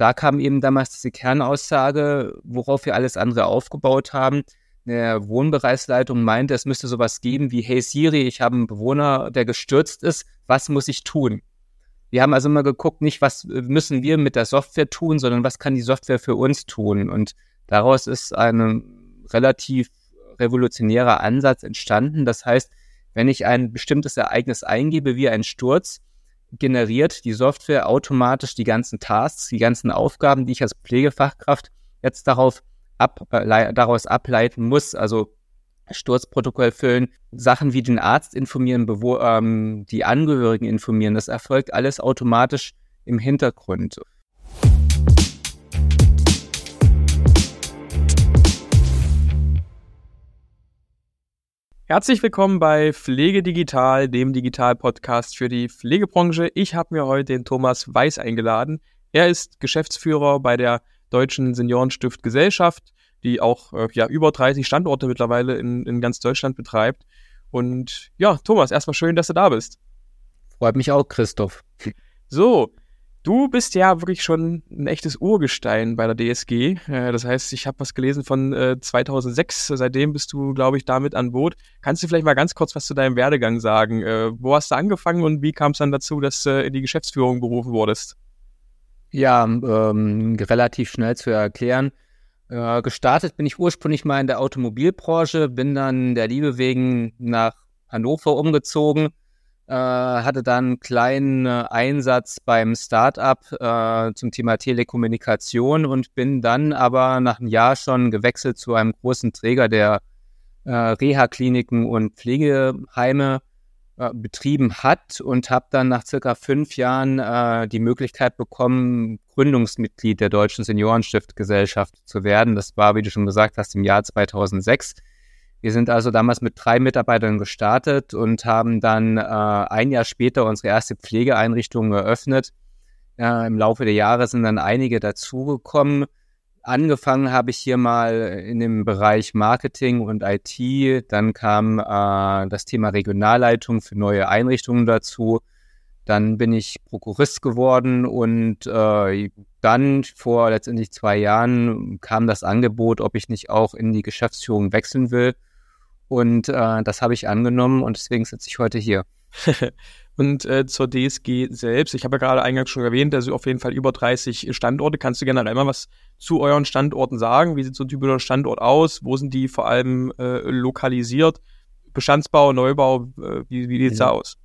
da kam eben damals diese Kernaussage, worauf wir alles andere aufgebaut haben. Eine Wohnbereichsleitung meinte, es müsste sowas geben wie, hey Siri, ich habe einen Bewohner, der gestürzt ist, was muss ich tun? Wir haben also immer geguckt, nicht was müssen wir mit der Software tun, sondern was kann die Software für uns tun? Und daraus ist ein relativ revolutionärer Ansatz entstanden. Das heißt, wenn ich ein bestimmtes Ereignis eingebe, wie ein Sturz, generiert die Software automatisch die ganzen Tasks, die ganzen Aufgaben, die ich als Pflegefachkraft jetzt darauf ab, äh, daraus ableiten muss. Also Sturzprotokoll füllen, Sachen wie den Arzt informieren, ähm, die Angehörigen informieren. Das erfolgt alles automatisch im Hintergrund. Herzlich willkommen bei Pflege Digital, dem Digital-Podcast für die Pflegebranche. Ich habe mir heute den Thomas Weiß eingeladen. Er ist Geschäftsführer bei der Deutschen Seniorenstift Gesellschaft, die auch äh, ja, über 30 Standorte mittlerweile in, in ganz Deutschland betreibt. Und ja, Thomas, erstmal schön, dass du da bist. Freut mich auch, Christoph. So, Du bist ja wirklich schon ein echtes Urgestein bei der DSG. Äh, das heißt, ich habe was gelesen von 2006. Äh, Seitdem bist du, glaube ich, damit an Boot. Kannst du vielleicht mal ganz kurz was zu deinem Werdegang sagen? Äh, wo hast du angefangen und wie kam es dann dazu, dass du in die Geschäftsführung berufen wurdest? Ja, ähm, relativ schnell zu erklären. Äh, gestartet bin ich ursprünglich mal in der Automobilbranche, bin dann der Liebe wegen nach Hannover umgezogen äh, hatte dann einen kleinen äh, Einsatz beim Startup äh, zum Thema Telekommunikation und bin dann aber nach einem Jahr schon gewechselt zu einem großen Träger, der äh, Reha-Kliniken und Pflegeheime äh, betrieben hat und habe dann nach circa fünf Jahren äh, die Möglichkeit bekommen, Gründungsmitglied der Deutschen Seniorenstiftgesellschaft zu werden. Das war, wie du schon gesagt hast, im Jahr 2006. Wir sind also damals mit drei Mitarbeitern gestartet und haben dann äh, ein Jahr später unsere erste Pflegeeinrichtung eröffnet. Äh, Im Laufe der Jahre sind dann einige dazugekommen. Angefangen habe ich hier mal in dem Bereich Marketing und IT. Dann kam äh, das Thema Regionalleitung für neue Einrichtungen dazu. Dann bin ich Prokurist geworden und äh, dann vor letztendlich zwei Jahren kam das Angebot, ob ich nicht auch in die Geschäftsführung wechseln will. Und äh, das habe ich angenommen und deswegen sitze ich heute hier. und äh, zur DSG selbst, ich habe ja gerade eingangs schon erwähnt, also auf jeden Fall über 30 Standorte. Kannst du gerne einmal was zu euren Standorten sagen? Wie sieht so ein typischer Standort aus? Wo sind die vor allem äh, lokalisiert? Bestandsbau, Neubau, äh, wie, wie sieht es da aus?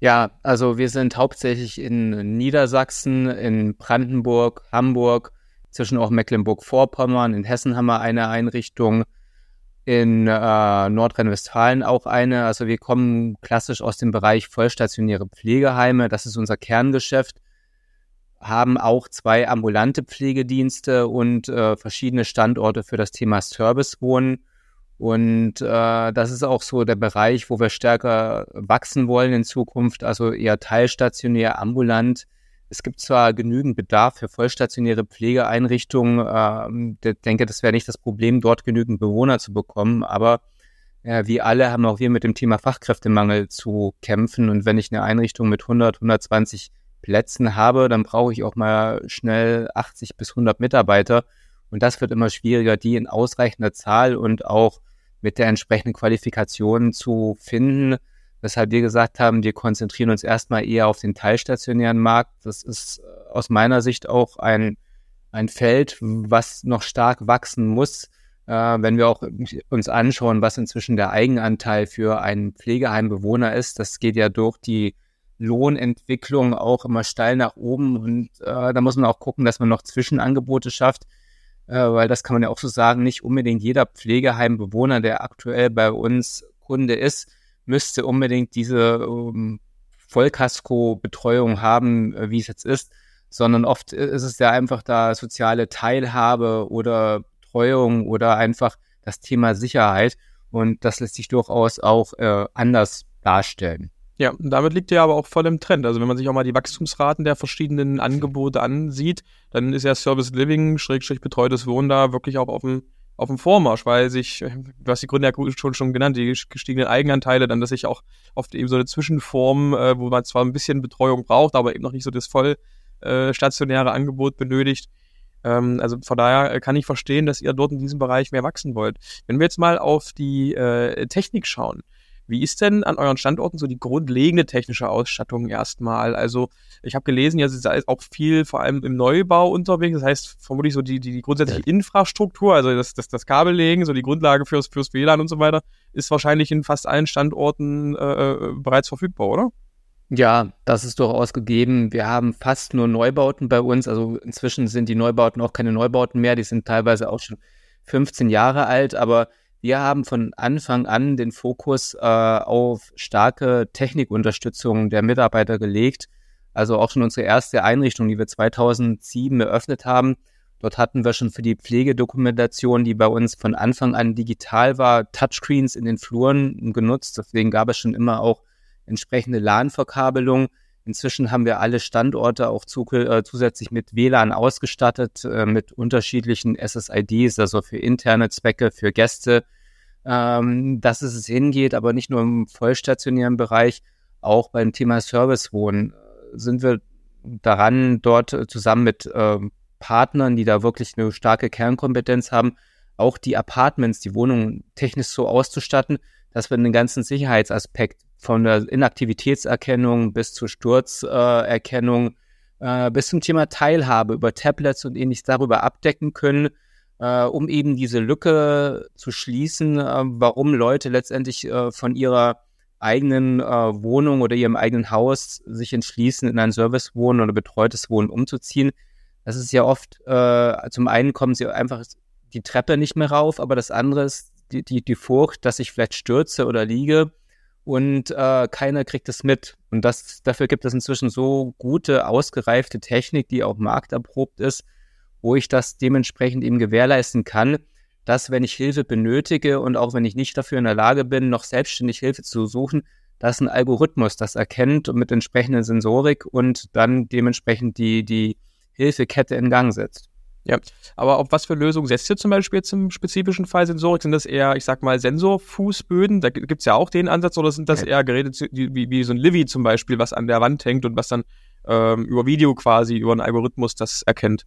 Ja, also wir sind hauptsächlich in Niedersachsen, in Brandenburg, Hamburg, zwischen auch Mecklenburg-Vorpommern, in Hessen haben wir eine Einrichtung, in äh, Nordrhein-Westfalen auch eine. Also wir kommen klassisch aus dem Bereich vollstationäre Pflegeheime. Das ist unser Kerngeschäft. Haben auch zwei ambulante Pflegedienste und äh, verschiedene Standorte für das Thema Servicewohnen. Und äh, das ist auch so der Bereich, wo wir stärker wachsen wollen in Zukunft. Also eher teilstationär, ambulant es gibt zwar genügend Bedarf für vollstationäre Pflegeeinrichtungen. Ähm, ich denke, das wäre nicht das Problem, dort genügend Bewohner zu bekommen. Aber äh, wie alle haben auch wir mit dem Thema Fachkräftemangel zu kämpfen. Und wenn ich eine Einrichtung mit 100, 120 Plätzen habe, dann brauche ich auch mal schnell 80 bis 100 Mitarbeiter. Und das wird immer schwieriger, die in ausreichender Zahl und auch mit der entsprechenden Qualifikation zu finden weshalb wir gesagt haben, wir konzentrieren uns erstmal eher auf den teilstationären Markt. Das ist äh, aus meiner Sicht auch ein, ein Feld, was noch stark wachsen muss. Äh, wenn wir auch uns anschauen, was inzwischen der Eigenanteil für einen Pflegeheimbewohner ist, das geht ja durch die Lohnentwicklung auch immer steil nach oben und äh, da muss man auch gucken, dass man noch Zwischenangebote schafft, äh, weil das kann man ja auch so sagen, nicht unbedingt jeder Pflegeheimbewohner, der aktuell bei uns Kunde ist, müsste unbedingt diese ähm, Vollkasko-Betreuung haben, äh, wie es jetzt ist, sondern oft ist es ja einfach da soziale Teilhabe oder Betreuung oder einfach das Thema Sicherheit und das lässt sich durchaus auch äh, anders darstellen. Ja, damit liegt ja aber auch voll im Trend. Also wenn man sich auch mal die Wachstumsraten der verschiedenen Angebote ansieht, dann ist ja Service Living, Schrägstrich betreutes Wohnen da wirklich auch auf dem auf dem Vormarsch, weil sich, du hast die Gründe ja schon, schon genannt, die gestiegenen Eigenanteile, dann, dass sich auch oft eben so eine Zwischenform, äh, wo man zwar ein bisschen Betreuung braucht, aber eben noch nicht so das voll äh, stationäre Angebot benötigt. Ähm, also von daher äh, kann ich verstehen, dass ihr dort in diesem Bereich mehr wachsen wollt. Wenn wir jetzt mal auf die äh, Technik schauen, wie ist denn an euren Standorten so die grundlegende technische Ausstattung erstmal? Also ich habe gelesen, ihr seid auch viel vor allem im Neubau unterwegs. Das heißt vermutlich so die, die, die grundsätzliche ja. Infrastruktur, also das, das, das Kabellegen, so die Grundlage fürs, fürs WLAN und so weiter, ist wahrscheinlich in fast allen Standorten äh, äh bereits verfügbar, oder? Ja, das ist durchaus gegeben. Wir haben fast nur Neubauten bei uns. Also inzwischen sind die Neubauten auch keine Neubauten mehr. Die sind teilweise auch schon 15 Jahre alt. Aber wir haben von Anfang an den Fokus äh, auf starke Technikunterstützung der Mitarbeiter gelegt. Also auch schon unsere erste Einrichtung, die wir 2007 eröffnet haben. Dort hatten wir schon für die Pflegedokumentation, die bei uns von Anfang an digital war, Touchscreens in den Fluren genutzt. Deswegen gab es schon immer auch entsprechende LAN-Verkabelung. Inzwischen haben wir alle Standorte auch zu, äh, zusätzlich mit WLAN ausgestattet, äh, mit unterschiedlichen SSIDs, also für interne Zwecke, für Gäste, ähm, dass es hingeht, aber nicht nur im vollstationären Bereich, auch beim Thema Servicewohnen äh, sind wir daran, dort äh, zusammen mit äh, Partnern, die da wirklich eine starke Kernkompetenz haben, auch die Apartments, die Wohnungen technisch so auszustatten, dass wir den ganzen Sicherheitsaspekt von der Inaktivitätserkennung bis zur Sturzerkennung äh, bis zum Thema Teilhabe über Tablets und ähnliches darüber abdecken können, äh, um eben diese Lücke zu schließen, äh, warum Leute letztendlich äh, von ihrer eigenen äh, Wohnung oder ihrem eigenen Haus sich entschließen, in ein Servicewohnen oder betreutes Wohnen umzuziehen. Das ist ja oft, äh, zum einen kommen sie einfach die Treppe nicht mehr rauf, aber das andere ist die, die, die Furcht, dass ich vielleicht stürze oder liege und äh, keiner kriegt es mit. Und das, dafür gibt es inzwischen so gute, ausgereifte Technik, die auch markterprobt ist, wo ich das dementsprechend eben gewährleisten kann, dass wenn ich Hilfe benötige und auch wenn ich nicht dafür in der Lage bin, noch selbstständig Hilfe zu suchen, dass ein Algorithmus das erkennt und mit entsprechender Sensorik und dann dementsprechend die, die Hilfekette in Gang setzt. Ja, aber auf was für Lösungen setzt ihr zum Beispiel jetzt im spezifischen Fall Sensorik? Sind das eher, ich sag mal, Sensorfußböden? Da gibt's ja auch den Ansatz, oder sind das eher Geräte wie, wie so ein Livy zum Beispiel, was an der Wand hängt und was dann ähm, über Video quasi, über einen Algorithmus das erkennt?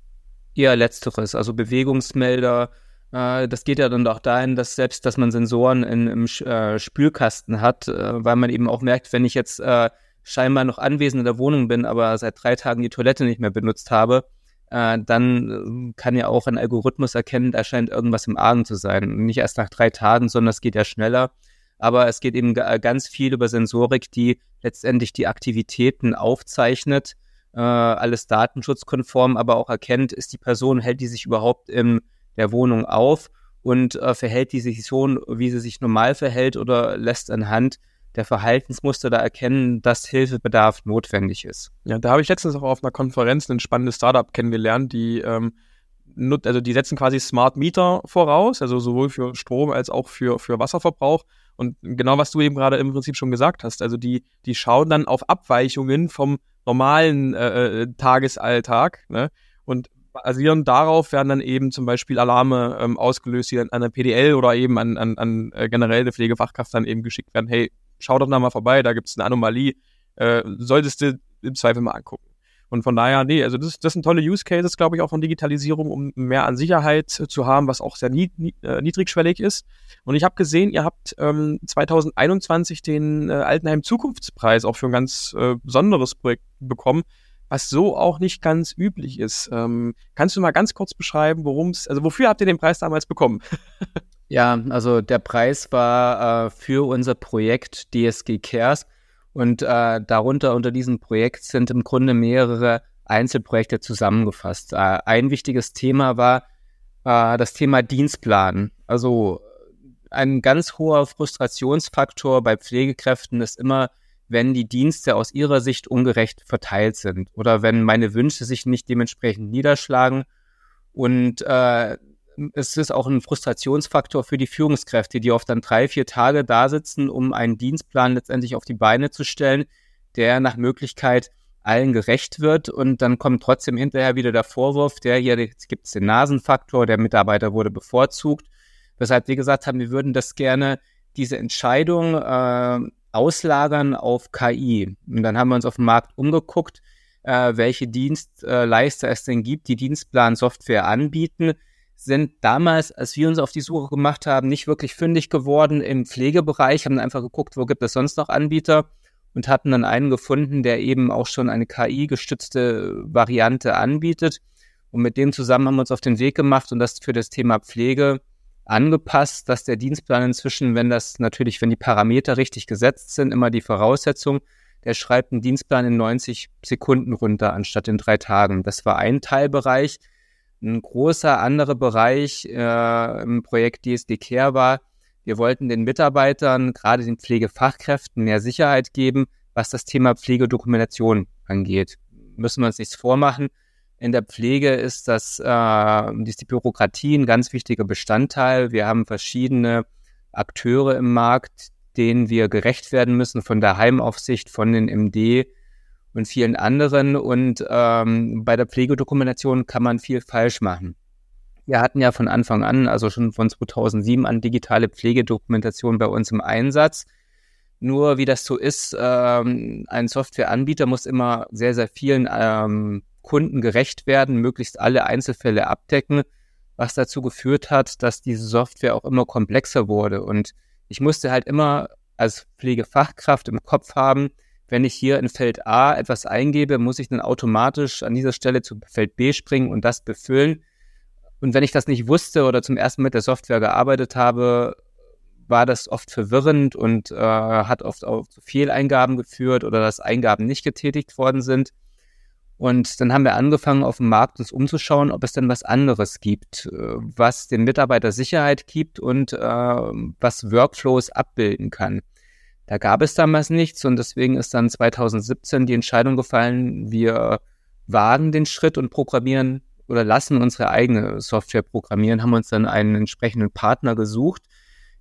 Eher letzteres, also Bewegungsmelder. Äh, das geht ja dann auch dahin, dass selbst, dass man Sensoren in, im äh, Spülkasten hat, äh, weil man eben auch merkt, wenn ich jetzt äh, scheinbar noch anwesend in der Wohnung bin, aber seit drei Tagen die Toilette nicht mehr benutzt habe, äh, dann äh, kann ja auch ein Algorithmus erkennen, da scheint irgendwas im Argen zu sein. Nicht erst nach drei Tagen, sondern es geht ja schneller. Aber es geht eben ganz viel über Sensorik, die letztendlich die Aktivitäten aufzeichnet, äh, alles datenschutzkonform, aber auch erkennt, ist die Person, hält die sich überhaupt in der Wohnung auf und äh, verhält die sich so, wie sie sich normal verhält oder lässt anhand der Verhaltensmuster da erkennen, dass Hilfebedarf notwendig ist. Ja, da habe ich letztens auch auf einer Konferenz ein spannendes Startup kennengelernt, die ähm, also die setzen quasi Smart Meter voraus, also sowohl für Strom als auch für, für Wasserverbrauch. Und genau was du eben gerade im Prinzip schon gesagt hast, also die, die schauen dann auf Abweichungen vom normalen äh, äh Tagesalltag ne? und basierend darauf werden dann eben zum Beispiel Alarme ähm, ausgelöst, die dann an der PDL oder eben an, an, an äh, generell eine Pflegefachkraft dann eben geschickt werden, hey, schau doch da mal vorbei, da gibt es eine Anomalie, äh, solltest du im Zweifel mal angucken. Und von daher, nee, also das, das sind tolle Use Cases, glaube ich, auch von Digitalisierung, um mehr an Sicherheit zu haben, was auch sehr nied, äh, niedrigschwellig ist. Und ich habe gesehen, ihr habt ähm, 2021 den äh, Altenheim Zukunftspreis auch für ein ganz äh, besonderes Projekt bekommen, was so auch nicht ganz üblich ist. Ähm, kannst du mal ganz kurz beschreiben, worum es, also wofür habt ihr den Preis damals bekommen? Ja, also der Preis war äh, für unser Projekt DSG Cares und äh, darunter unter diesem Projekt sind im Grunde mehrere Einzelprojekte zusammengefasst. Äh, ein wichtiges Thema war äh, das Thema Dienstplan. Also ein ganz hoher Frustrationsfaktor bei Pflegekräften ist immer, wenn die Dienste aus ihrer Sicht ungerecht verteilt sind oder wenn meine Wünsche sich nicht dementsprechend niederschlagen. Und äh, es ist auch ein Frustrationsfaktor für die Führungskräfte, die oft dann drei, vier Tage da sitzen, um einen Dienstplan letztendlich auf die Beine zu stellen, der nach Möglichkeit allen gerecht wird. Und dann kommt trotzdem hinterher wieder der Vorwurf, der hier gibt es den Nasenfaktor, der Mitarbeiter wurde bevorzugt, weshalb wir gesagt haben, wir würden das gerne diese Entscheidung äh, auslagern auf KI. Und dann haben wir uns auf dem Markt umgeguckt, äh, welche Dienstleister es denn gibt, die Dienstplan-Software anbieten, sind damals, als wir uns auf die Suche gemacht haben, nicht wirklich fündig geworden im Pflegebereich, haben einfach geguckt, wo gibt es sonst noch Anbieter und hatten dann einen gefunden, der eben auch schon eine KI-gestützte Variante anbietet. Und mit dem zusammen haben wir uns auf den Weg gemacht und das für das Thema Pflege angepasst, dass der Dienstplan inzwischen, wenn das natürlich, wenn die Parameter richtig gesetzt sind, immer die Voraussetzung, der schreibt einen Dienstplan in 90 Sekunden runter anstatt in drei Tagen. Das war ein Teilbereich. Ein großer anderer Bereich äh, im Projekt DSD Care war, wir wollten den Mitarbeitern, gerade den Pflegefachkräften, mehr Sicherheit geben, was das Thema Pflegedokumentation angeht. Müssen wir uns nichts vormachen. In der Pflege ist das äh, ist die Bürokratie ein ganz wichtiger Bestandteil. Wir haben verschiedene Akteure im Markt, denen wir gerecht werden müssen, von der Heimaufsicht, von den MD und vielen anderen. Und ähm, bei der Pflegedokumentation kann man viel falsch machen. Wir hatten ja von Anfang an, also schon von 2007 an, digitale Pflegedokumentation bei uns im Einsatz. Nur wie das so ist, ähm, ein Softwareanbieter muss immer sehr, sehr vielen ähm, Kunden gerecht werden, möglichst alle Einzelfälle abdecken, was dazu geführt hat, dass diese Software auch immer komplexer wurde. Und ich musste halt immer als Pflegefachkraft im Kopf haben, wenn ich hier in Feld A etwas eingebe, muss ich dann automatisch an dieser Stelle zu Feld B springen und das befüllen. Und wenn ich das nicht wusste oder zum ersten Mal mit der Software gearbeitet habe, war das oft verwirrend und äh, hat oft auch zu Fehleingaben geführt oder dass Eingaben nicht getätigt worden sind. Und dann haben wir angefangen, auf dem Markt uns umzuschauen, ob es denn was anderes gibt, äh, was den Mitarbeiter Sicherheit gibt und äh, was Workflows abbilden kann. Da gab es damals nichts und deswegen ist dann 2017 die Entscheidung gefallen, wir wagen den Schritt und programmieren oder lassen unsere eigene Software programmieren, haben uns dann einen entsprechenden Partner gesucht,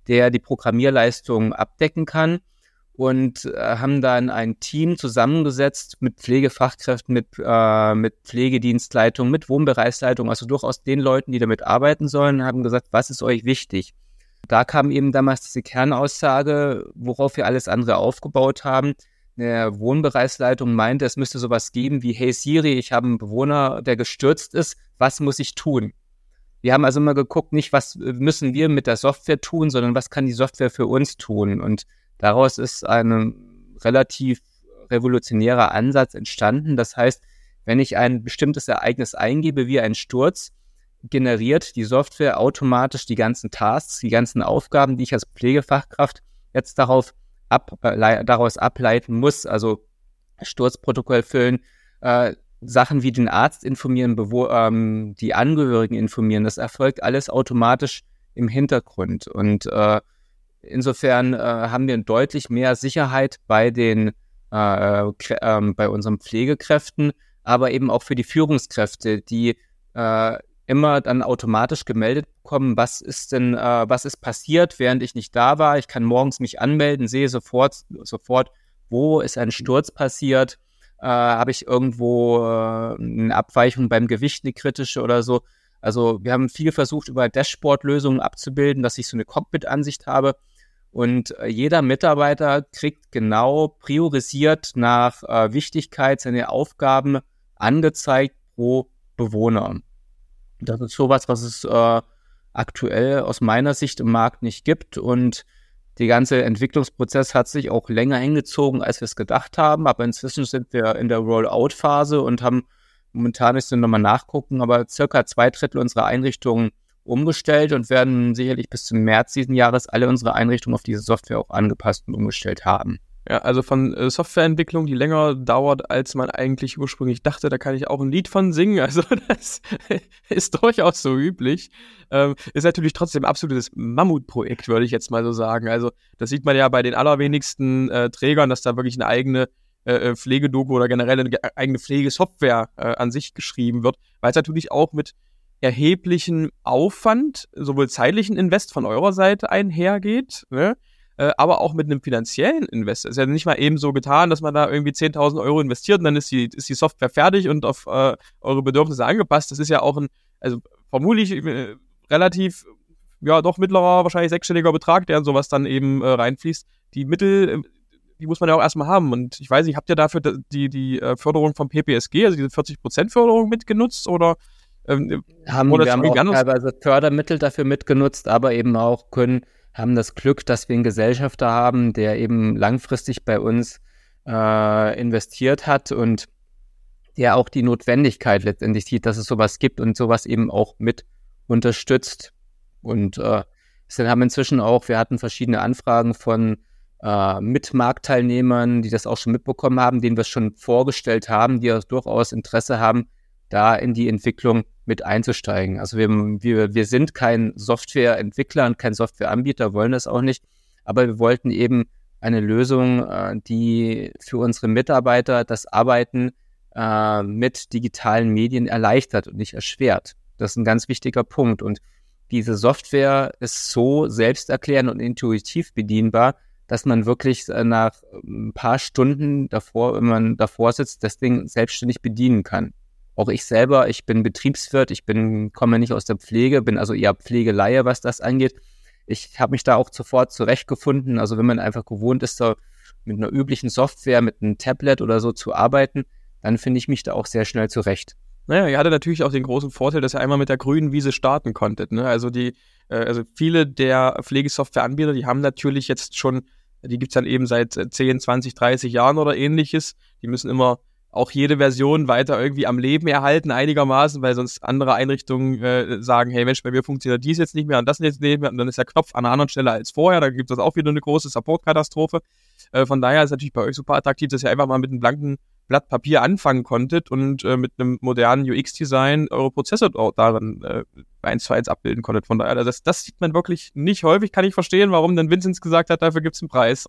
der die Programmierleistung abdecken kann und äh, haben dann ein Team zusammengesetzt mit Pflegefachkräften, mit, äh, mit Pflegedienstleitung, mit Wohnbereichsleitung, also durchaus den Leuten, die damit arbeiten sollen, haben gesagt, was ist euch wichtig? Da kam eben damals diese Kernaussage, worauf wir alles andere aufgebaut haben. Eine Wohnbereichsleitung meinte, es müsste sowas geben wie, hey Siri, ich habe einen Bewohner, der gestürzt ist, was muss ich tun? Wir haben also immer geguckt, nicht was müssen wir mit der Software tun, sondern was kann die Software für uns tun? Und daraus ist ein relativ revolutionärer Ansatz entstanden. Das heißt, wenn ich ein bestimmtes Ereignis eingebe, wie ein Sturz, generiert die Software automatisch die ganzen Tasks, die ganzen Aufgaben, die ich als Pflegefachkraft jetzt darauf ab, äh, daraus ableiten muss. Also Sturzprotokoll füllen, äh, Sachen wie den Arzt informieren, Bewo ähm, die Angehörigen informieren. Das erfolgt alles automatisch im Hintergrund. Und äh, insofern äh, haben wir deutlich mehr Sicherheit bei den äh, äh, bei unseren Pflegekräften, aber eben auch für die Führungskräfte, die äh, immer dann automatisch gemeldet bekommen, was ist denn, äh, was ist passiert, während ich nicht da war. Ich kann morgens mich anmelden, sehe sofort, sofort, wo ist ein Sturz passiert, äh, habe ich irgendwo äh, eine Abweichung beim Gewicht, eine kritische oder so. Also wir haben viel versucht, über Dashboard-Lösungen abzubilden, dass ich so eine Cockpit-Ansicht habe. Und äh, jeder Mitarbeiter kriegt genau priorisiert nach äh, Wichtigkeit seine Aufgaben angezeigt pro Bewohner. Das ist sowas, was es äh, aktuell aus meiner Sicht im Markt nicht gibt. Und der ganze Entwicklungsprozess hat sich auch länger hingezogen, als wir es gedacht haben. Aber inzwischen sind wir in der Rollout-Phase und haben momentan ist nochmal nachgucken, aber circa zwei Drittel unserer Einrichtungen umgestellt und werden sicherlich bis zum März diesen Jahres alle unsere Einrichtungen auf diese Software auch angepasst und umgestellt haben. Ja, also von äh, Softwareentwicklung, die länger dauert, als man eigentlich ursprünglich dachte, da kann ich auch ein Lied von singen. Also das ist durchaus so üblich. Ähm, ist natürlich trotzdem absolutes Mammutprojekt, würde ich jetzt mal so sagen. Also das sieht man ja bei den allerwenigsten äh, Trägern, dass da wirklich eine eigene äh, äh Pflegedoku oder generell eine eigene Pflegesoftware äh, an sich geschrieben wird, weil es natürlich auch mit erheblichen Aufwand, sowohl zeitlichen Invest von eurer Seite einhergeht, ne? Äh, aber auch mit einem finanziellen Invest. Es ist ja nicht mal eben so getan, dass man da irgendwie 10.000 Euro investiert und dann ist die, ist die Software fertig und auf äh, eure Bedürfnisse angepasst. Das ist ja auch ein, also vermutlich äh, relativ, ja doch mittlerer, wahrscheinlich sechsstelliger Betrag, der in sowas dann eben äh, reinfließt. Die Mittel, die muss man ja auch erstmal haben. Und ich weiß nicht, habt ihr dafür die, die äh, Förderung vom PPSG, also diese 40% Förderung mitgenutzt oder ähm, haben wir haben auch teilweise Fördermittel dafür mitgenutzt, aber eben auch können, haben das Glück, dass wir einen Gesellschafter haben, der eben langfristig bei uns äh, investiert hat und der auch die Notwendigkeit letztendlich sieht, dass es sowas gibt und sowas eben auch mit unterstützt. Und äh, wir haben inzwischen auch, wir hatten verschiedene Anfragen von äh, Mitmarktteilnehmern, die das auch schon mitbekommen haben, denen wir es schon vorgestellt haben, die durchaus Interesse haben, da in die Entwicklung mit einzusteigen. Also wir, wir, wir sind kein Softwareentwickler und kein Softwareanbieter, wollen das auch nicht, aber wir wollten eben eine Lösung, äh, die für unsere Mitarbeiter das Arbeiten äh, mit digitalen Medien erleichtert und nicht erschwert. Das ist ein ganz wichtiger Punkt. Und diese Software ist so selbsterklärend und intuitiv bedienbar, dass man wirklich äh, nach ein paar Stunden davor, wenn man davor sitzt, das Ding selbstständig bedienen kann. Auch ich selber, ich bin Betriebswirt, ich bin, komme nicht aus der Pflege, bin also eher Pflegeleihe, was das angeht. Ich habe mich da auch sofort zurechtgefunden. Also wenn man einfach gewohnt ist, so mit einer üblichen Software, mit einem Tablet oder so zu arbeiten, dann finde ich mich da auch sehr schnell zurecht. Naja, ihr hattet natürlich auch den großen Vorteil, dass ihr einmal mit der grünen Wiese starten konntet. Ne? Also die, äh, also viele der Pflegesoftwareanbieter, die haben natürlich jetzt schon, die gibt's dann eben seit 10, 20, 30 Jahren oder ähnliches. Die müssen immer auch jede Version weiter irgendwie am Leben erhalten, einigermaßen, weil sonst andere Einrichtungen äh, sagen, hey Mensch, bei mir funktioniert dies jetzt nicht mehr und das jetzt nicht mehr und dann ist der Knopf an einer anderen Stelle als vorher, da gibt es auch wieder eine große Support-Katastrophe. Äh, von daher ist natürlich bei euch super attraktiv, dass ihr einfach mal mit einem blanken Blatt Papier anfangen konntet und äh, mit einem modernen UX-Design eure Prozesse darin äh, eins zu eins abbilden konntet. Von daher, das, das sieht man wirklich nicht häufig, kann ich verstehen, warum dann Vinzenz gesagt hat, dafür gibt es einen Preis.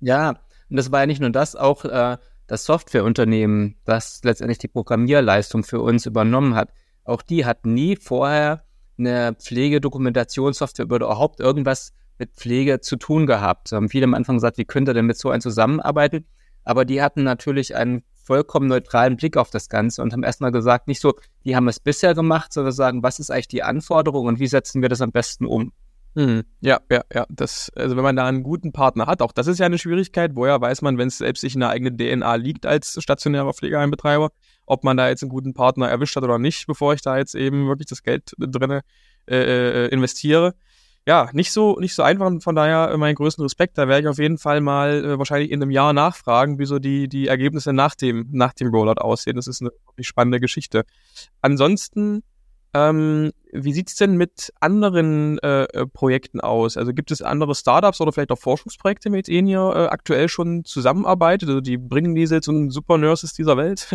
ja, und das war ja nicht nur das, auch äh, das Softwareunternehmen, das letztendlich die Programmierleistung für uns übernommen hat, auch die hat nie vorher eine Pflegedokumentationssoftware oder überhaupt irgendwas mit Pflege zu tun gehabt. So haben viele am Anfang gesagt, wie könnte denn mit so einem zusammenarbeiten? Aber die hatten natürlich einen vollkommen neutralen Blick auf das Ganze und haben erstmal gesagt, nicht so, die haben es bisher gemacht, sondern sagen, was ist eigentlich die Anforderung und wie setzen wir das am besten um? Mhm. Ja, ja, ja. Das, also wenn man da einen guten Partner hat, auch das ist ja eine Schwierigkeit. Woher weiß man, wenn es selbst sich in der eigenen DNA liegt als stationärer Pflegeheimbetreiber, ob man da jetzt einen guten Partner erwischt hat oder nicht, bevor ich da jetzt eben wirklich das Geld drinne äh, äh, investiere. Ja, nicht so, nicht so einfach. Von daher meinen größten Respekt. Da werde ich auf jeden Fall mal äh, wahrscheinlich in einem Jahr nachfragen, wie so die, die Ergebnisse nach dem, nach dem Rollout aussehen. Das ist eine spannende Geschichte. Ansonsten ähm, wie sieht's denn mit anderen äh, äh, Projekten aus? Also gibt es andere Startups oder vielleicht auch Forschungsprojekte, mit denen ihr äh, aktuell schon zusammenarbeitet? Also die bringen diese jetzt und Super Nurses dieser Welt?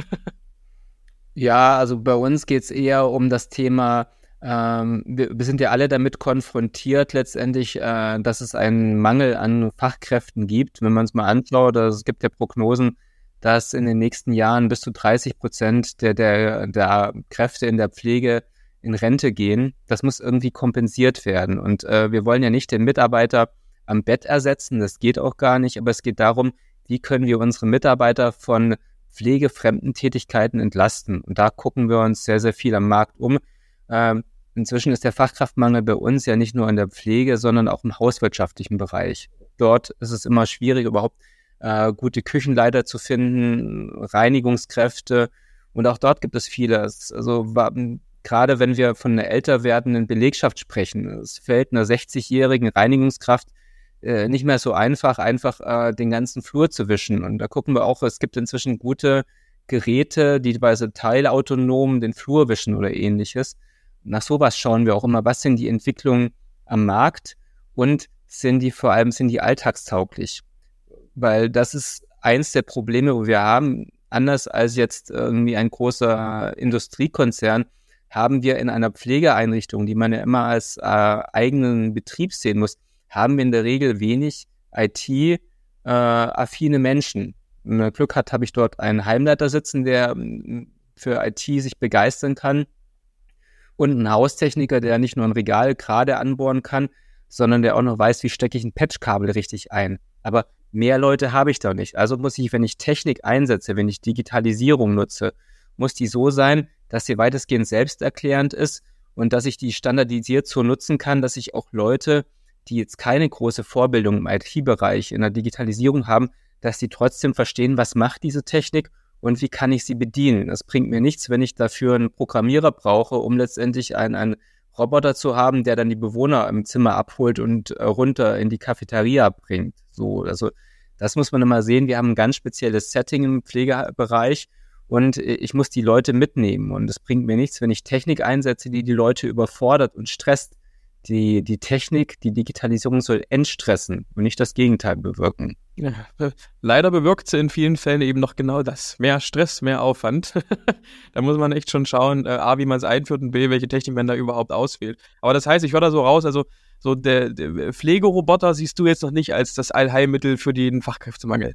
ja, also bei uns geht's eher um das Thema, ähm, wir, wir, sind ja alle damit konfrontiert letztendlich, äh, dass es einen Mangel an Fachkräften gibt. Wenn man es mal anschaut, also es gibt ja Prognosen, dass in den nächsten Jahren bis zu 30 Prozent der, der, der Kräfte in der Pflege in Rente gehen. Das muss irgendwie kompensiert werden. Und äh, wir wollen ja nicht den Mitarbeiter am Bett ersetzen, das geht auch gar nicht, aber es geht darum, wie können wir unsere Mitarbeiter von pflegefremden Tätigkeiten entlasten. Und da gucken wir uns sehr, sehr viel am Markt um. Ähm, inzwischen ist der Fachkraftmangel bei uns ja nicht nur in der Pflege, sondern auch im hauswirtschaftlichen Bereich. Dort ist es immer schwierig, überhaupt äh, gute Küchenleiter zu finden, Reinigungskräfte. Und auch dort gibt es viele. Also gerade wenn wir von einer älter werdenden Belegschaft sprechen, es fällt einer 60-jährigen Reinigungskraft äh, nicht mehr so einfach, einfach äh, den ganzen Flur zu wischen. Und da gucken wir auch, es gibt inzwischen gute Geräte, die weise teilautonom den Flur wischen oder ähnliches. Nach sowas schauen wir auch immer, was sind die Entwicklungen am Markt und sind die vor allem, sind die alltagstauglich? Weil das ist eins der Probleme, wo wir haben, anders als jetzt irgendwie ein großer Industriekonzern, haben wir in einer Pflegeeinrichtung, die man ja immer als äh, eigenen Betrieb sehen muss, haben wir in der Regel wenig IT-affine äh, Menschen. Wenn man Glück hat, habe ich dort einen Heimleiter sitzen, der mm, für IT sich begeistern kann und einen Haustechniker, der nicht nur ein Regal gerade anbohren kann, sondern der auch noch weiß, wie stecke ich ein Patchkabel richtig ein. Aber mehr Leute habe ich da nicht. Also muss ich, wenn ich Technik einsetze, wenn ich Digitalisierung nutze, muss die so sein, dass sie weitestgehend selbsterklärend ist und dass ich die standardisiert so nutzen kann, dass ich auch Leute, die jetzt keine große Vorbildung im IT-Bereich in der Digitalisierung haben, dass die trotzdem verstehen, was macht diese Technik und wie kann ich sie bedienen. Das bringt mir nichts, wenn ich dafür einen Programmierer brauche, um letztendlich einen, einen Roboter zu haben, der dann die Bewohner im Zimmer abholt und äh, runter in die Cafeteria bringt. So, also das muss man immer sehen. Wir haben ein ganz spezielles Setting im Pflegebereich und äh, ich muss die Leute mitnehmen. Und es bringt mir nichts, wenn ich Technik einsetze, die die Leute überfordert und stresst. Die, die Technik, die Digitalisierung soll entstressen und nicht das Gegenteil bewirken. Ja, leider bewirkt sie in vielen Fällen eben noch genau das. Mehr Stress, mehr Aufwand. da muss man echt schon schauen, äh, A, wie man es einführt und B, welche Technik man da überhaupt auswählt. Aber das heißt, ich höre da so raus, also so der, der Pflegeroboter siehst du jetzt noch nicht als das Allheilmittel für den Fachkräftemangel.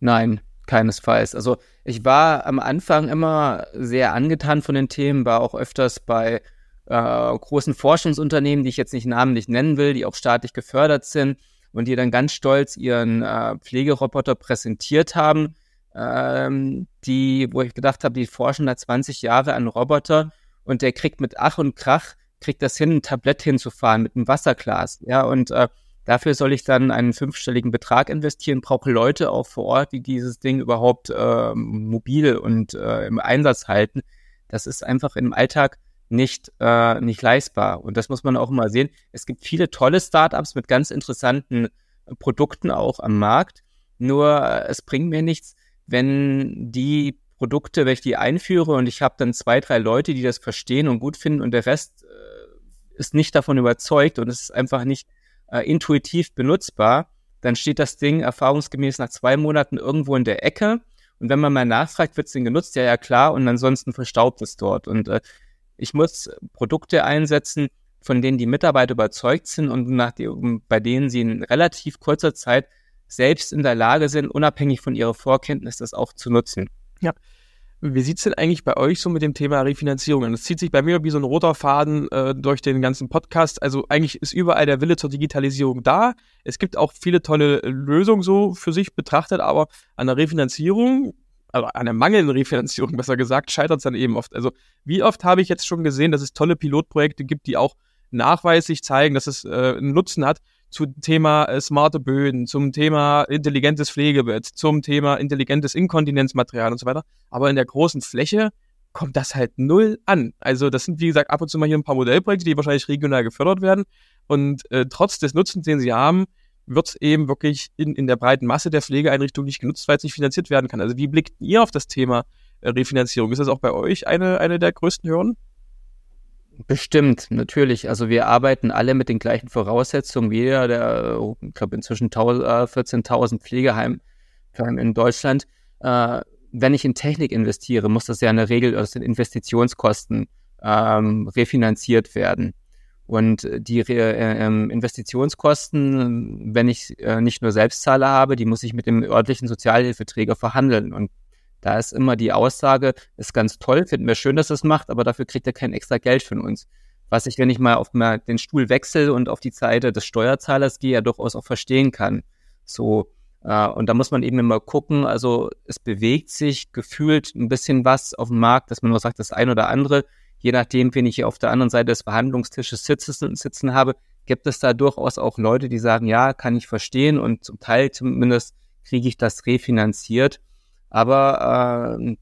Nein, keinesfalls. Also ich war am Anfang immer sehr angetan von den Themen, war auch öfters bei äh, großen Forschungsunternehmen, die ich jetzt nicht namentlich nennen will, die auch staatlich gefördert sind und die dann ganz stolz ihren äh, Pflegeroboter präsentiert haben, ähm, die, wo ich gedacht habe, die forschen da 20 Jahre an Roboter und der kriegt mit Ach und Krach, kriegt das hin, ein Tablett hinzufahren mit einem Wasserglas. Ja, und äh, dafür soll ich dann einen fünfstelligen Betrag investieren, brauche Leute auch vor Ort, die dieses Ding überhaupt äh, mobil und äh, im Einsatz halten. Das ist einfach im Alltag nicht, äh, nicht leistbar. Und das muss man auch mal sehen. Es gibt viele tolle Startups mit ganz interessanten Produkten auch am Markt. Nur äh, es bringt mir nichts, wenn die Produkte, wenn ich die einführe und ich habe dann zwei, drei Leute, die das verstehen und gut finden und der Rest äh, ist nicht davon überzeugt und es ist einfach nicht äh, intuitiv benutzbar, dann steht das Ding erfahrungsgemäß nach zwei Monaten irgendwo in der Ecke. Und wenn man mal nachfragt, wird es denn genutzt? Ja, ja, klar. Und ansonsten verstaubt es dort. Und äh, ich muss Produkte einsetzen, von denen die Mitarbeiter überzeugt sind und nach die, bei denen sie in relativ kurzer Zeit selbst in der Lage sind, unabhängig von ihrer Vorkenntnis, das auch zu nutzen. Ja. Wie sieht's denn eigentlich bei euch so mit dem Thema Refinanzierung an? Das zieht sich bei mir wie so ein roter Faden äh, durch den ganzen Podcast. Also eigentlich ist überall der Wille zur Digitalisierung da. Es gibt auch viele tolle Lösungen so für sich betrachtet, aber an der Refinanzierung also an der mangelnden Refinanzierung besser gesagt, scheitert es dann eben oft. Also wie oft habe ich jetzt schon gesehen, dass es tolle Pilotprojekte gibt, die auch nachweislich zeigen, dass es äh, einen Nutzen hat zum Thema äh, smarte Böden, zum Thema intelligentes Pflegebett, zum Thema intelligentes Inkontinenzmaterial und so weiter. Aber in der großen Fläche kommt das halt null an. Also das sind, wie gesagt, ab und zu mal hier ein paar Modellprojekte, die wahrscheinlich regional gefördert werden. Und äh, trotz des Nutzens, den sie haben, wird eben wirklich in, in der breiten Masse der Pflegeeinrichtungen nicht genutzt, weil es nicht finanziert werden kann. Also wie blickt ihr auf das Thema äh, Refinanzierung? Ist das auch bei euch eine, eine der größten Hürden? Bestimmt, natürlich. Also wir arbeiten alle mit den gleichen Voraussetzungen. Jeder der, ich glaube, inzwischen 14.000 äh, Pflegeheimen in Deutschland. Äh, wenn ich in Technik investiere, muss das ja in der Regel aus den Investitionskosten ähm, refinanziert werden. Und die äh, ähm, Investitionskosten, wenn ich äh, nicht nur Selbstzahler habe, die muss ich mit dem örtlichen Sozialhilfeträger verhandeln. Und da ist immer die Aussage, ist ganz toll, finden wir schön, dass es macht, aber dafür kriegt er kein extra Geld von uns. Was ich, wenn ich mal auf den Stuhl wechsle und auf die Seite des Steuerzahlers gehe, ja durchaus auch verstehen kann. So, äh, und da muss man eben immer gucken, also es bewegt sich gefühlt ein bisschen was auf dem Markt, dass man nur sagt, das ein oder andere je nachdem, wen ich hier auf der anderen Seite des Verhandlungstisches sitzen, sitzen habe, gibt es da durchaus auch Leute, die sagen, ja, kann ich verstehen und zum Teil zumindest kriege ich das refinanziert. Aber äh,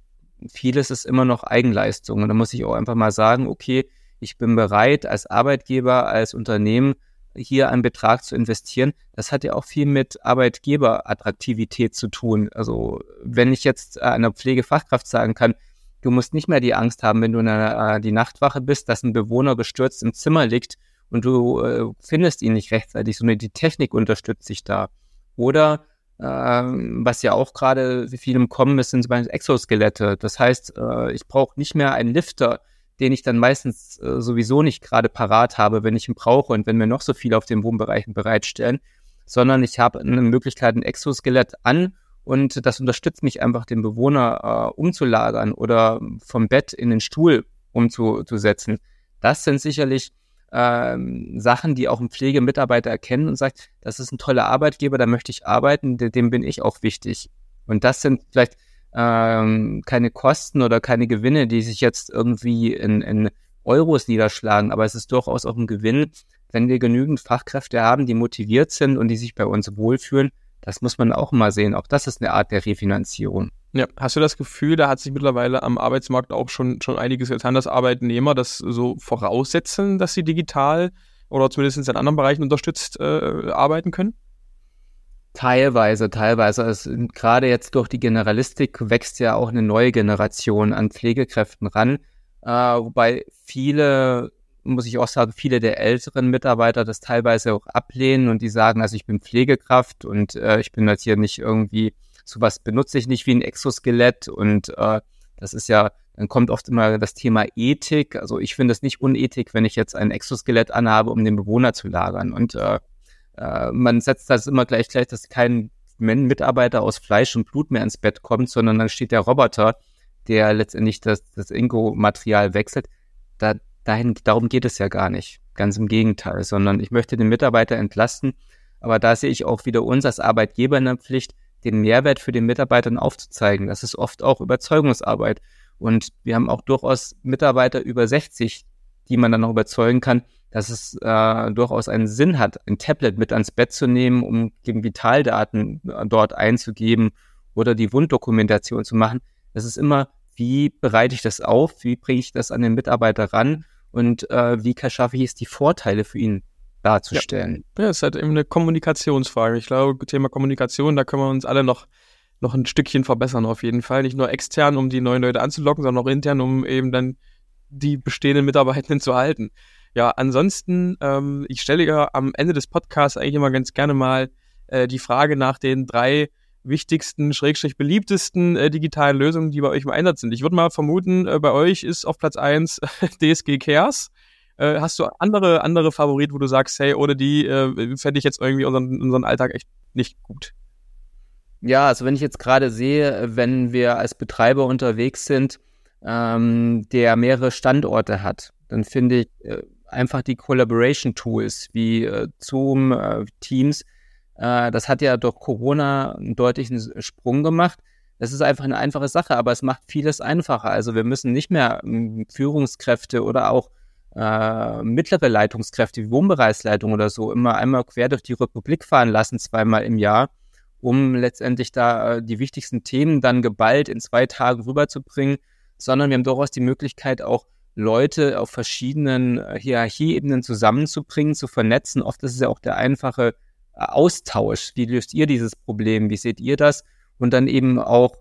vieles ist immer noch Eigenleistung. Und da muss ich auch einfach mal sagen, okay, ich bin bereit, als Arbeitgeber, als Unternehmen hier einen Betrag zu investieren. Das hat ja auch viel mit Arbeitgeberattraktivität zu tun. Also wenn ich jetzt einer Pflegefachkraft sagen kann, Du musst nicht mehr die Angst haben, wenn du in der, äh, die Nachtwache bist, dass ein Bewohner gestürzt im Zimmer liegt und du äh, findest ihn nicht rechtzeitig, sondern die Technik unterstützt sich da. Oder ähm, was ja auch gerade viel im Kommen ist, sind zum Beispiel Exoskelette. Das heißt, äh, ich brauche nicht mehr einen Lifter, den ich dann meistens äh, sowieso nicht gerade parat habe, wenn ich ihn brauche und wenn wir noch so viel auf den Wohnbereichen bereitstellen, sondern ich habe eine Möglichkeit, ein Exoskelett an und das unterstützt mich einfach, den Bewohner äh, umzulagern oder vom Bett in den Stuhl umzusetzen. Das sind sicherlich ähm, Sachen, die auch ein Pflegemitarbeiter erkennen und sagt, das ist ein toller Arbeitgeber, da möchte ich arbeiten, dem bin ich auch wichtig. Und das sind vielleicht ähm, keine Kosten oder keine Gewinne, die sich jetzt irgendwie in, in Euros niederschlagen, aber es ist durchaus auch ein Gewinn, wenn wir genügend Fachkräfte haben, die motiviert sind und die sich bei uns wohlfühlen, Das muss man auch mal sehen. Auch das ist eine Art der Refinanzierung. Ja, hast du das Gefühl, da hat sich mittlerweile am Arbeitsmarkt auch schon, schon einiges getan, dass Arbeitnehmer das so voraussetzen, dass sie digital oder zumindest in anderen Bereichen unterstützt äh, arbeiten können? Teilweise, teilweise. Also, gerade jetzt durch die Generalistik wächst ja auch eine neue Generation an Pflegekräften ran, äh, wobei viele, muss ich auch sagen, viele der älteren Mitarbeiter das teilweise auch ablehnen und die sagen, also ich bin Pflegekraft und äh, ich bin halt hier nicht irgendwie, sowas benutze ich nicht wie ein Exoskelett und äh, das ist ja, dann kommt oft immer das Thema Ethik. Also ich finde es nicht unethik, wenn ich jetzt ein Exoskelett anhabe, um den Bewohner zu lagern. Und äh, äh, man setzt das immer gleich gleich, dass kein Mitarbeiter aus Fleisch und Blut mehr ins Bett kommt, sondern dann steht der Roboter, der letztendlich das, das Ingo-Material wechselt. Da, dahin, darum geht es ja gar nicht. Ganz im Gegenteil, sondern ich möchte den Mitarbeiter entlasten. Aber da sehe ich auch wieder uns als Arbeitgeber in der Pflicht, den Mehrwert für den Mitarbeitern aufzuzeigen. Das ist oft auch Überzeugungsarbeit. Und wir haben auch durchaus Mitarbeiter über 60, die man dann noch überzeugen kann, dass es äh, durchaus einen Sinn hat, ein Tablet mit ans Bett zu nehmen, um gegen Vitaldaten äh, dort einzugeben oder die Wunddokumentation zu machen. Das ist immer, wie bereite ich das auf, wie bringe ich das an den Mitarbeiter ran und äh, wie schaffe ich es, die Vorteile für ihn darzustellen. Ja, ja es ist halt eben eine Kommunikationsfrage. Ich glaube, Thema Kommunikation, da können wir uns alle noch, noch ein Stückchen verbessern auf jeden Fall. Nicht nur extern, um die neuen Leute anzulocken, sondern auch intern, um eben dann die bestehenden Mitarbeitenden zu halten. Ja, ansonsten, ähm, ich stelle ja am Ende des Podcasts eigentlich immer ganz gerne mal äh, die Frage nach den drei wichtigsten, schrägstrich beliebtesten äh, digitalen Lösungen, die bei euch im Einsatz sind. Ich würde mal vermuten, äh, bei euch ist auf Platz eins DSG Cares. Äh, hast du andere, andere Favoriten, wo du sagst, hey, ohne die äh, fände ich jetzt irgendwie unseren, unseren Alltag echt nicht gut? Ja, also wenn ich jetzt gerade sehe, wenn wir als Betreiber unterwegs sind, ähm, der mehrere Standorte hat, dann finde ich äh, einfach die Collaboration Tools wie äh, Zoom, äh, Teams, äh, das hat ja durch Corona einen deutlichen Sprung gemacht. Das ist einfach eine einfache Sache, aber es macht vieles einfacher. Also wir müssen nicht mehr ähm, Führungskräfte oder auch äh, mittlere Leitungskräfte wie Wohnbereichsleitung oder so immer einmal quer durch die Republik fahren lassen, zweimal im Jahr, um letztendlich da äh, die wichtigsten Themen dann geballt in zwei Tagen rüberzubringen, sondern wir haben durchaus die Möglichkeit auch Leute auf verschiedenen äh, Hierarchieebenen zusammenzubringen, zu vernetzen. Oft ist es ja auch der einfache äh, Austausch. Wie löst ihr dieses Problem? Wie seht ihr das? Und dann eben auch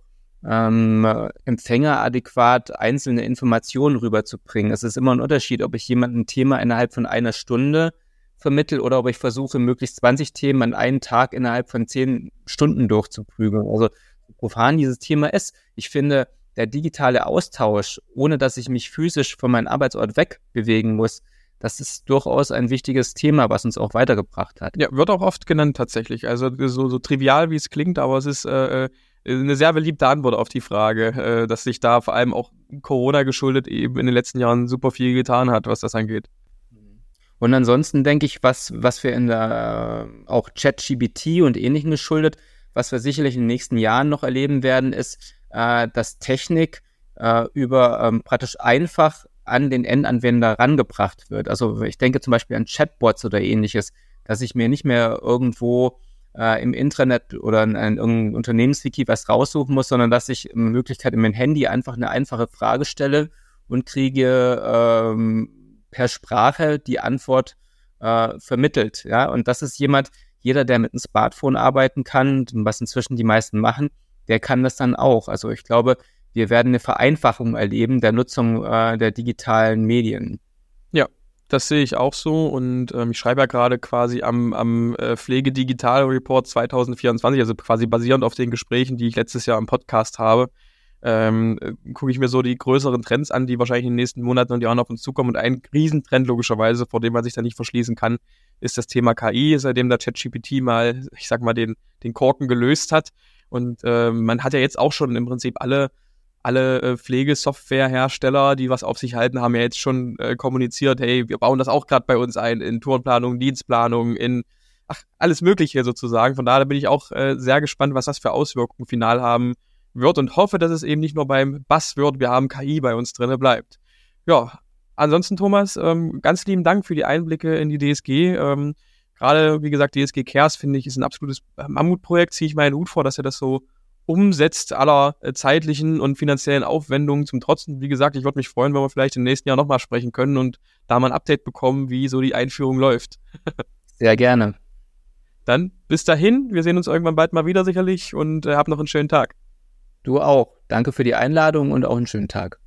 ähm, Empfänger adäquat einzelne Informationen rüberzubringen. Es ist immer ein Unterschied, ob ich jemandem ein Thema innerhalb von einer Stunde vermittel oder ob ich versuche, möglichst 20 Themen an einem Tag innerhalb von 10 Stunden durchzuprügeln. Also profan dieses Thema ist, ich finde, der digitale Austausch, ohne dass ich mich physisch von meinem Arbeitsort wegbewegen muss, das ist durchaus ein wichtiges Thema, was uns auch weitergebracht hat. Ja, wird auch oft genannt tatsächlich. Also so, so trivial, wie es klingt, aber es ist äh, äh eine sehr beliebte Antwort auf die Frage, äh, dass sich da vor allem auch Corona geschuldet eben in den letzten Jahren super viel getan hat, was das angeht. Und ansonsten denke ich, was, was wir in der auch ChatGBT und ähnlichen geschuldet, was wir sicherlich in den nächsten Jahren noch erleben werden, ist, äh, dass Technik äh, über ähm, praktisch einfach an den Endanwender rangebracht wird. Also ich denke zum Beispiel an Chatbots oder ähnliches, dass ich mir nicht mehr irgendwo äh, im Intranet oder in, in irgendeinem Unternehmenswiki was raussuchen muss, sondern dass ich in Möglichkeit in mein Handy einfach eine einfache Frage stelle und kriege ähm, per Sprache die Antwort äh, vermittelt. Ja, und das ist jemand, jeder, der mit einem Smartphone arbeiten kann, was inzwischen die meisten machen, der kann das dann auch. Also ich glaube, wir werden eine Vereinfachung erleben der Nutzung äh, der digitalen Medien. Das sehe ich auch so und ähm, ich schreibe ja gerade quasi am, am äh, Pflegedigital-Report 2024, also quasi basierend auf den Gesprächen, die ich letztes Jahr im Podcast habe, ähm, äh, gucke ich mir so die größeren Trends an, die wahrscheinlich in den nächsten Monaten und Jahren auf uns zukommen. Und ein Riesentrend logischerweise, vor dem man sich da nicht verschließen kann, ist das Thema KI, seitdem der ChatGPT mal, ich sag mal, den, den Korken gelöst hat. Und äh, man hat ja jetzt auch schon im Prinzip alle alle äh, Pflegesoftwarehersteller, die was auf sich halten, haben ja jetzt schon äh, kommuniziert, hey, wir bauen das auch gerade bei uns ein in Tourenplanung, Dienstplanung, in ach, alles Mögliche sozusagen. Von daher bin ich auch äh, sehr gespannt, was das für Auswirkungen final haben wird und hoffe, dass es eben nicht nur beim Buzzword, wir haben KI bei uns drinne bleibt. Ja, ansonsten Thomas, ähm, ganz lieben Dank für die Einblicke in die DSG. Ähm, Gerade, wie gesagt, DSG Cares, finde ich, ist ein absolutes Mammutprojekt, ziehe ich meinen Hut vor, dass er das so umsetzt aller äh, zeitlichen und finanziellen Aufwendungen zum Trotzen. Wie gesagt, ich würde mich freuen, wenn wir vielleicht im nächsten Jahr nochmal sprechen können und da mal ein Update bekommen, wie so die Einführung läuft. Sehr gerne. Dann bis dahin, wir sehen uns irgendwann bald mal wieder sicherlich und äh, hab noch einen schönen Tag. Du auch. Danke für die Einladung und auch einen schönen Tag.